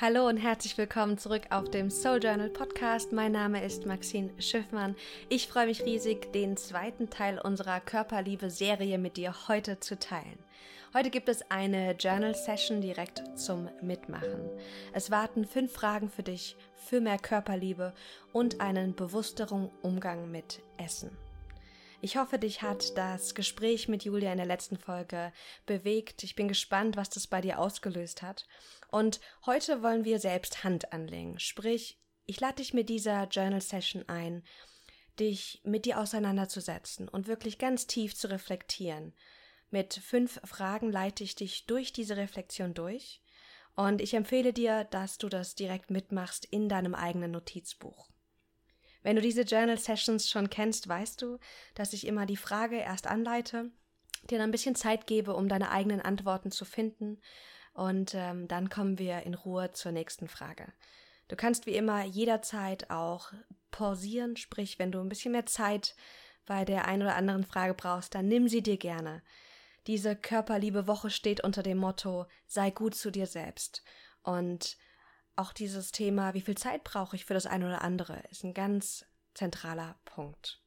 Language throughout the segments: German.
Hallo und herzlich willkommen zurück auf dem Soul Journal Podcast. Mein Name ist Maxine Schiffmann. Ich freue mich riesig, den zweiten Teil unserer Körperliebe-Serie mit dir heute zu teilen. Heute gibt es eine Journal Session direkt zum Mitmachen. Es warten fünf Fragen für dich für mehr Körperliebe und einen bewussteren Umgang mit Essen. Ich hoffe, dich hat das Gespräch mit Julia in der letzten Folge bewegt. Ich bin gespannt, was das bei dir ausgelöst hat. Und heute wollen wir selbst Hand anlegen. Sprich, ich lade dich mit dieser Journal Session ein, dich mit dir auseinanderzusetzen und wirklich ganz tief zu reflektieren. Mit fünf Fragen leite ich dich durch diese Reflexion durch. Und ich empfehle dir, dass du das direkt mitmachst in deinem eigenen Notizbuch. Wenn du diese Journal Sessions schon kennst, weißt du, dass ich immer die Frage erst anleite, dir dann ein bisschen Zeit gebe, um deine eigenen Antworten zu finden. Und ähm, dann kommen wir in Ruhe zur nächsten Frage. Du kannst wie immer jederzeit auch pausieren, sprich, wenn du ein bisschen mehr Zeit bei der einen oder anderen Frage brauchst, dann nimm sie dir gerne. Diese Körperliebe Woche steht unter dem Motto, sei gut zu dir selbst. Und auch dieses Thema, wie viel Zeit brauche ich für das eine oder andere, ist ein ganz zentraler Punkt.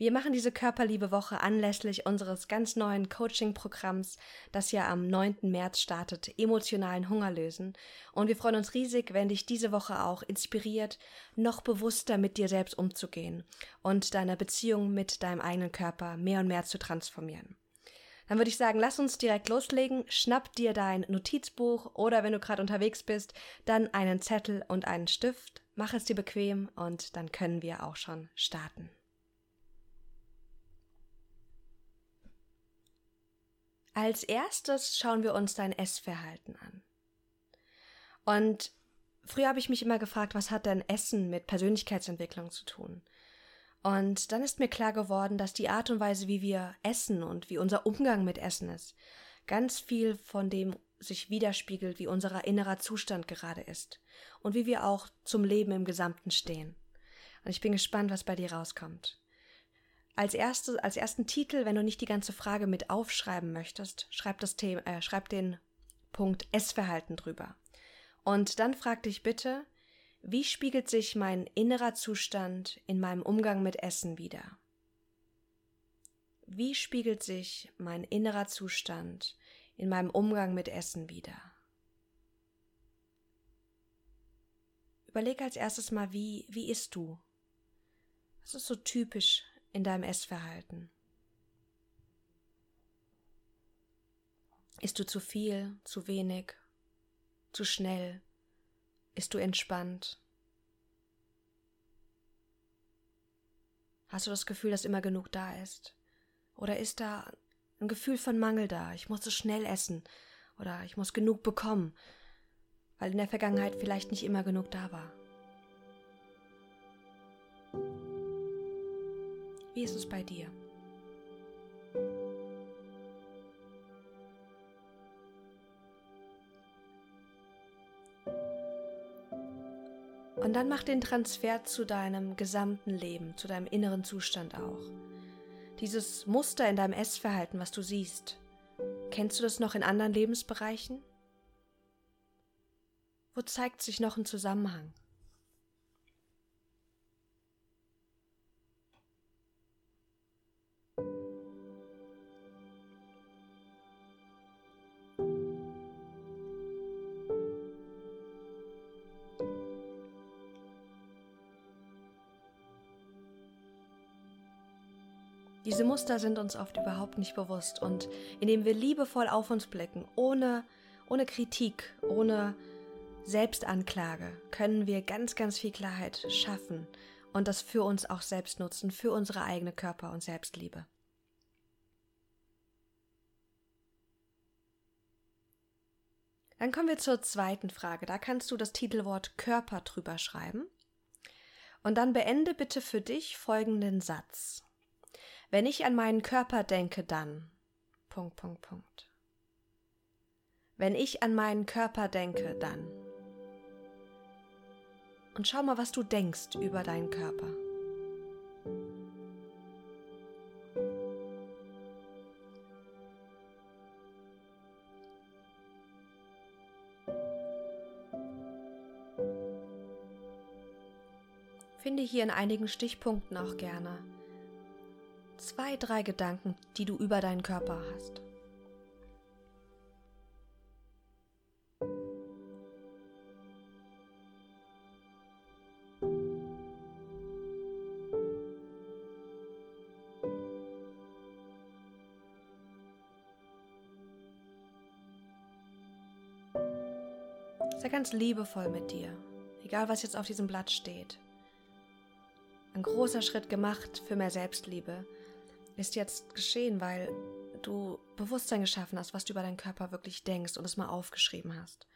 Wir machen diese Körperliebe-Woche anlässlich unseres ganz neuen Coaching-Programms, das ja am 9. März startet, emotionalen Hunger lösen. Und wir freuen uns riesig, wenn dich diese Woche auch inspiriert, noch bewusster mit dir selbst umzugehen und deine Beziehung mit deinem eigenen Körper mehr und mehr zu transformieren. Dann würde ich sagen, lass uns direkt loslegen. Schnapp dir dein Notizbuch oder wenn du gerade unterwegs bist, dann einen Zettel und einen Stift. Mach es dir bequem und dann können wir auch schon starten. Als erstes schauen wir uns dein Essverhalten an. Und früher habe ich mich immer gefragt, was hat denn Essen mit Persönlichkeitsentwicklung zu tun? Und dann ist mir klar geworden, dass die Art und Weise, wie wir essen und wie unser Umgang mit Essen ist, ganz viel von dem sich widerspiegelt, wie unser innerer Zustand gerade ist und wie wir auch zum Leben im Gesamten stehen. Und ich bin gespannt, was bei dir rauskommt. Als, erste, als ersten Titel, wenn du nicht die ganze Frage mit aufschreiben möchtest, schreib, das Thema, äh, schreib den Punkt Essverhalten drüber. Und dann frag dich bitte, wie spiegelt sich mein innerer Zustand in meinem Umgang mit Essen wider? Wie spiegelt sich mein innerer Zustand in meinem Umgang mit Essen wider? Überleg als erstes mal, wie, wie isst du? Was ist so typisch in deinem Essverhalten? Isst du zu viel, zu wenig, zu schnell, bist du entspannt? Hast du das Gefühl, dass immer genug da ist? Oder ist da ein Gefühl von Mangel da? Ich muss es schnell essen. Oder ich muss genug bekommen, weil in der Vergangenheit vielleicht nicht immer genug da war. Wie ist es bei dir? Und dann mach den Transfer zu deinem gesamten Leben, zu deinem inneren Zustand auch. Dieses Muster in deinem Essverhalten, was du siehst, kennst du das noch in anderen Lebensbereichen? Wo zeigt sich noch ein Zusammenhang? Diese Muster sind uns oft überhaupt nicht bewusst und indem wir liebevoll auf uns blicken, ohne, ohne Kritik, ohne Selbstanklage, können wir ganz, ganz viel Klarheit schaffen und das für uns auch selbst nutzen, für unsere eigene Körper- und Selbstliebe. Dann kommen wir zur zweiten Frage. Da kannst du das Titelwort Körper drüber schreiben. Und dann beende bitte für dich folgenden Satz. Wenn ich an meinen Körper denke, dann. Punkt, Punkt, Punkt. Wenn ich an meinen Körper denke, dann. Und schau mal, was du denkst über deinen Körper. Finde hier in einigen Stichpunkten auch gerne zwei, drei Gedanken, die du über deinen Körper hast. Sei ganz liebevoll mit dir, egal was jetzt auf diesem Blatt steht. Ein großer Schritt gemacht für mehr Selbstliebe ist jetzt geschehen, weil du Bewusstsein geschaffen hast, was du über deinen Körper wirklich denkst und es mal aufgeschrieben hast.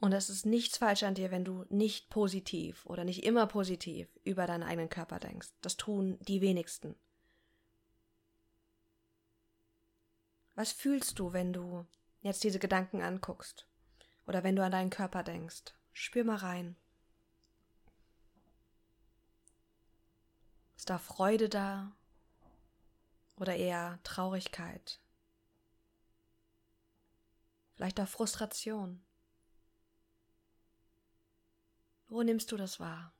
Und es ist nichts falsch an dir, wenn du nicht positiv oder nicht immer positiv über deinen eigenen Körper denkst. Das tun die wenigsten. Was fühlst du, wenn du jetzt diese Gedanken anguckst? Oder wenn du an deinen Körper denkst? Spür mal rein. Ist da Freude da? Oder eher Traurigkeit? Vielleicht auch Frustration? Wo nimmst du das wahr?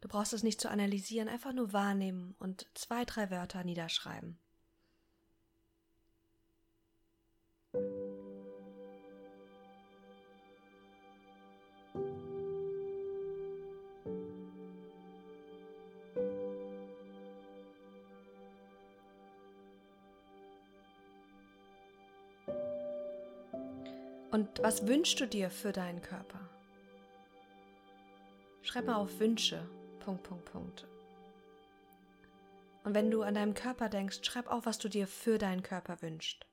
Du brauchst es nicht zu analysieren, einfach nur wahrnehmen und zwei, drei Wörter niederschreiben. Was wünschst du dir für deinen Körper? Schreib mal auf Wünsche. Punkt, Punkt, Punkt. Und wenn du an deinem Körper denkst, schreib auf, was du dir für deinen Körper wünschst.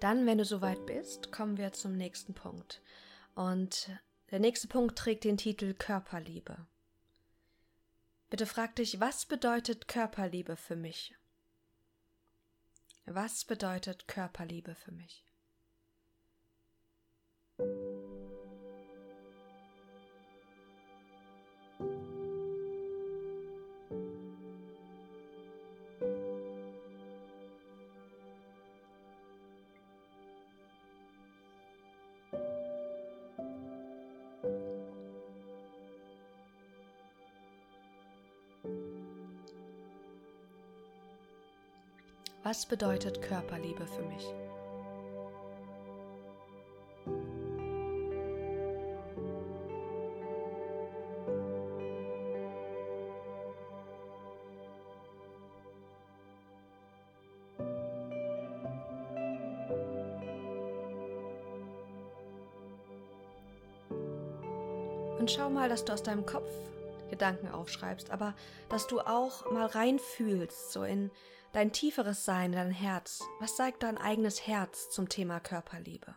Dann, wenn du soweit bist, kommen wir zum nächsten Punkt. Und der nächste Punkt trägt den Titel Körperliebe. Bitte frag dich, was bedeutet Körperliebe für mich? Was bedeutet Körperliebe für mich? Was bedeutet Körperliebe für mich? Und schau mal, dass du aus deinem Kopf Gedanken aufschreibst, aber dass du auch mal reinfühlst, so in dein tieferes Sein, dein Herz. Was sagt dein eigenes Herz zum Thema Körperliebe?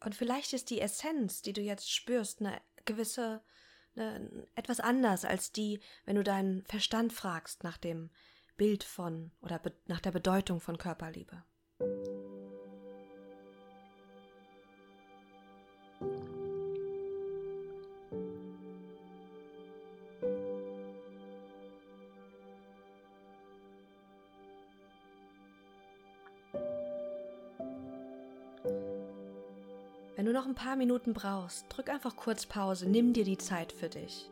Und vielleicht ist die Essenz, die du jetzt spürst, eine gewisse, eine, etwas anders als die, wenn du deinen Verstand fragst nach dem Bild von oder nach der Bedeutung von Körperliebe. Ein paar Minuten brauchst, drück einfach kurz Pause, nimm dir die Zeit für dich.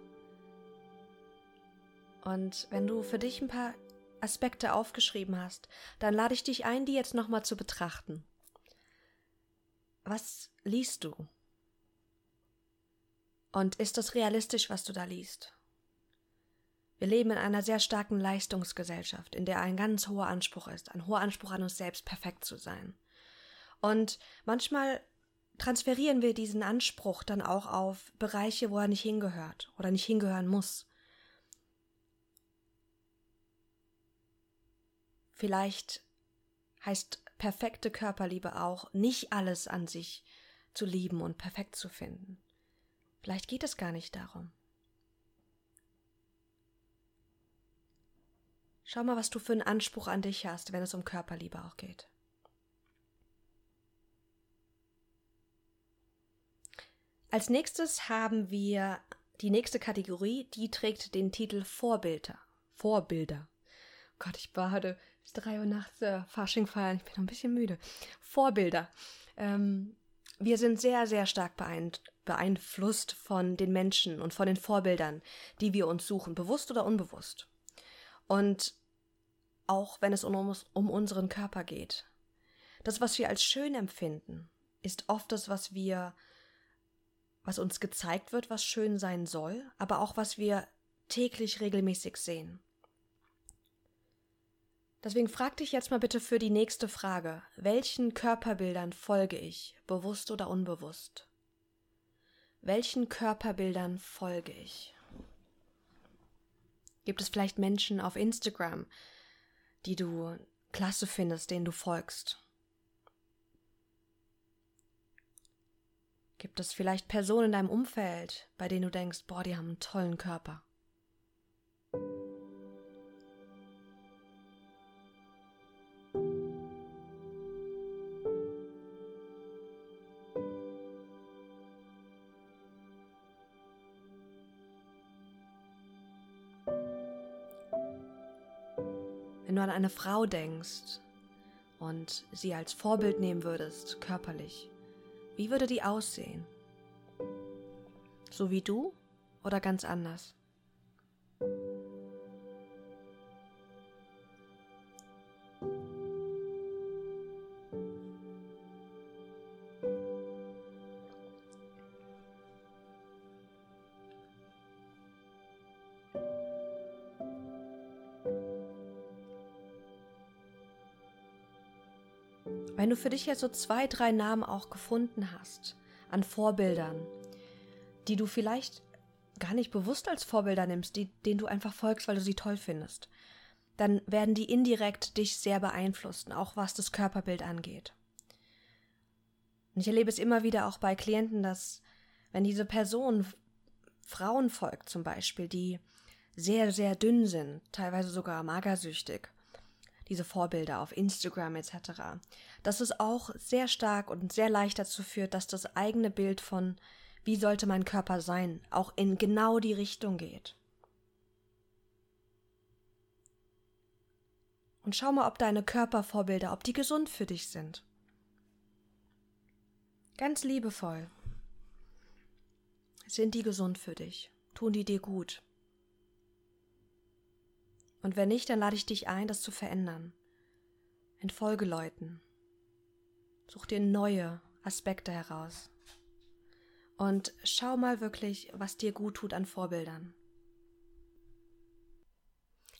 Und wenn du für dich ein paar Aspekte aufgeschrieben hast, dann lade ich dich ein, die jetzt nochmal zu betrachten. Was liest du? Und ist das realistisch, was du da liest? Wir leben in einer sehr starken Leistungsgesellschaft, in der ein ganz hoher Anspruch ist, ein hoher Anspruch an uns selbst, perfekt zu sein. Und manchmal transferieren wir diesen Anspruch dann auch auf Bereiche, wo er nicht hingehört oder nicht hingehören muss. Vielleicht heißt perfekte Körperliebe auch, nicht alles an sich zu lieben und perfekt zu finden. Vielleicht geht es gar nicht darum. Schau mal, was du für einen Anspruch an dich hast, wenn es um Körperliebe auch geht. Als nächstes haben wir die nächste Kategorie, die trägt den Titel Vorbilder. Vorbilder. Oh Gott, ich war heute bis drei Uhr nachts äh, Fasching feiern. Ich bin noch ein bisschen müde. Vorbilder. Ähm, wir sind sehr, sehr stark beeinflusst von den Menschen und von den Vorbildern, die wir uns suchen, bewusst oder unbewusst. Und auch wenn es um, um unseren Körper geht. Das, was wir als schön empfinden, ist oft das, was wir, was uns gezeigt wird, was schön sein soll, aber auch was wir täglich regelmäßig sehen. Deswegen frag dich jetzt mal bitte für die nächste Frage. Welchen Körperbildern folge ich, bewusst oder unbewusst? Welchen Körperbildern folge ich? Gibt es vielleicht Menschen auf Instagram, die du klasse findest, denen du folgst? Gibt es vielleicht Personen in deinem Umfeld, bei denen du denkst, boah, die haben einen tollen Körper? Wenn du an eine Frau denkst und sie als Vorbild nehmen würdest, körperlich, wie würde die aussehen? So wie du oder ganz anders? Wenn du für dich jetzt so zwei, drei Namen auch gefunden hast an Vorbildern, die du vielleicht gar nicht bewusst als Vorbilder nimmst, die, denen du einfach folgst, weil du sie toll findest, dann werden die indirekt dich sehr beeinflussen, auch was das Körperbild angeht. Und ich erlebe es immer wieder auch bei Klienten, dass wenn diese Person Frauen folgt zum Beispiel, die sehr, sehr dünn sind, teilweise sogar magersüchtig, diese Vorbilder auf Instagram etc., dass es auch sehr stark und sehr leicht dazu führt, dass das eigene Bild von wie sollte mein Körper sein, auch in genau die Richtung geht. Und schau mal, ob deine Körpervorbilder, ob die gesund für dich sind. Ganz liebevoll. Sind die gesund für dich? Tun die dir gut? Und wenn nicht, dann lade ich dich ein, das zu verändern. Entfolge Leuten. Such dir neue Aspekte heraus. Und schau mal wirklich, was dir gut tut an Vorbildern.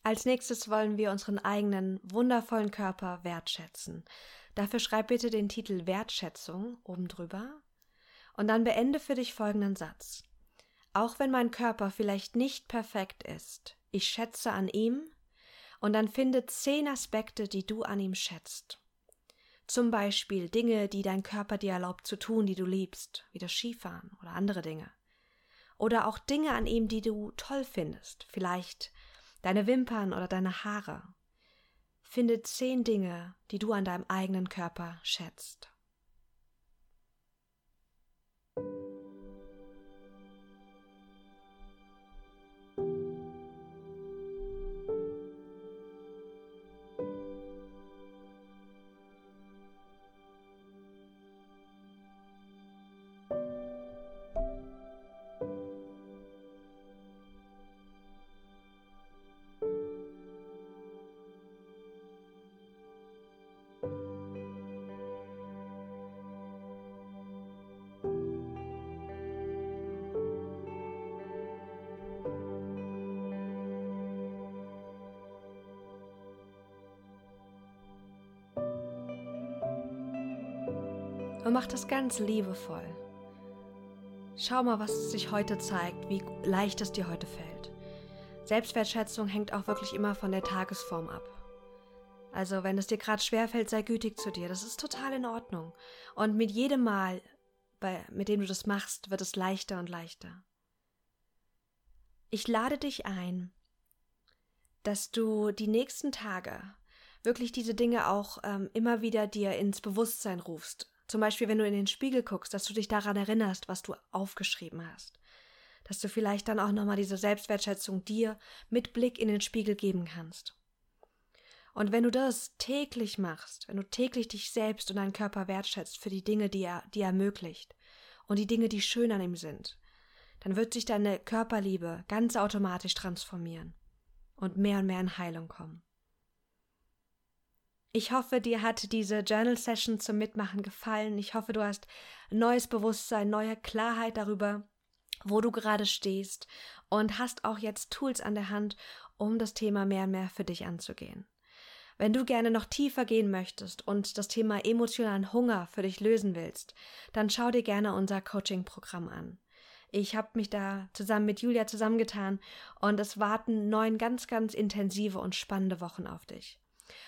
Als nächstes wollen wir unseren eigenen wundervollen Körper wertschätzen. Dafür schreib bitte den Titel Wertschätzung oben drüber und dann beende für dich folgenden Satz. Auch wenn mein Körper vielleicht nicht perfekt ist, ich schätze an ihm und dann finde zehn Aspekte, die du an ihm schätzt. Zum Beispiel Dinge, die dein Körper dir erlaubt zu tun, die du liebst, wie das Skifahren oder andere Dinge. Oder auch Dinge an ihm, die du toll findest, vielleicht deine Wimpern oder deine Haare. Finde zehn Dinge, die du an deinem eigenen Körper schätzt. Und mach das ganz liebevoll. Schau mal, was sich heute zeigt, wie leicht es dir heute fällt. Selbstwertschätzung hängt auch wirklich immer von der Tagesform ab. Also wenn es dir gerade schwerfällt, sei gütig zu dir. Das ist total in Ordnung. Und mit jedem Mal, bei, mit dem du das machst, wird es leichter und leichter. Ich lade dich ein, dass du die nächsten Tage wirklich diese Dinge auch ähm, immer wieder dir ins Bewusstsein rufst. Zum Beispiel, wenn du in den Spiegel guckst, dass du dich daran erinnerst, was du aufgeschrieben hast. Dass du vielleicht dann auch nochmal diese Selbstwertschätzung dir mit Blick in den Spiegel geben kannst. Und wenn du das täglich machst, wenn du täglich dich selbst und deinen Körper wertschätzt für die Dinge, die er dir ermöglicht und die Dinge, die schön an ihm sind, dann wird sich deine Körperliebe ganz automatisch transformieren und mehr und mehr in Heilung kommen. Ich hoffe, dir hat diese Journal Session zum Mitmachen gefallen. Ich hoffe, du hast neues Bewusstsein, neue Klarheit darüber, wo du gerade stehst und hast auch jetzt Tools an der Hand, um das Thema mehr und mehr für dich anzugehen. Wenn du gerne noch tiefer gehen möchtest und das Thema emotionalen Hunger für dich lösen willst, dann schau dir gerne unser Coaching-Programm an. Ich habe mich da zusammen mit Julia zusammengetan und es warten neun ganz, ganz intensive und spannende Wochen auf dich.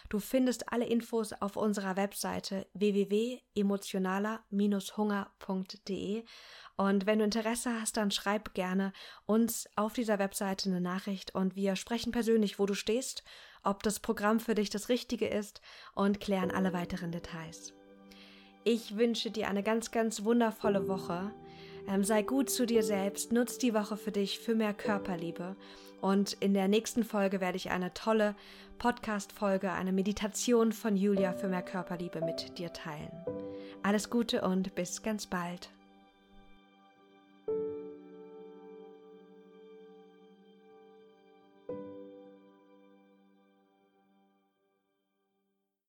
Du findest alle Infos auf unserer Webseite www.emotionaler-hunger.de und wenn du Interesse hast, dann schreib gerne uns auf dieser Webseite eine Nachricht und wir sprechen persönlich, wo du stehst, ob das Programm für dich das Richtige ist und klären alle weiteren Details. Ich wünsche dir eine ganz, ganz wundervolle Woche. Ähm, sei gut zu dir selbst, nutz die Woche für dich, für mehr Körperliebe. Und in der nächsten Folge werde ich eine tolle Podcast-Folge, eine Meditation von Julia für mehr Körperliebe mit dir teilen. Alles Gute und bis ganz bald.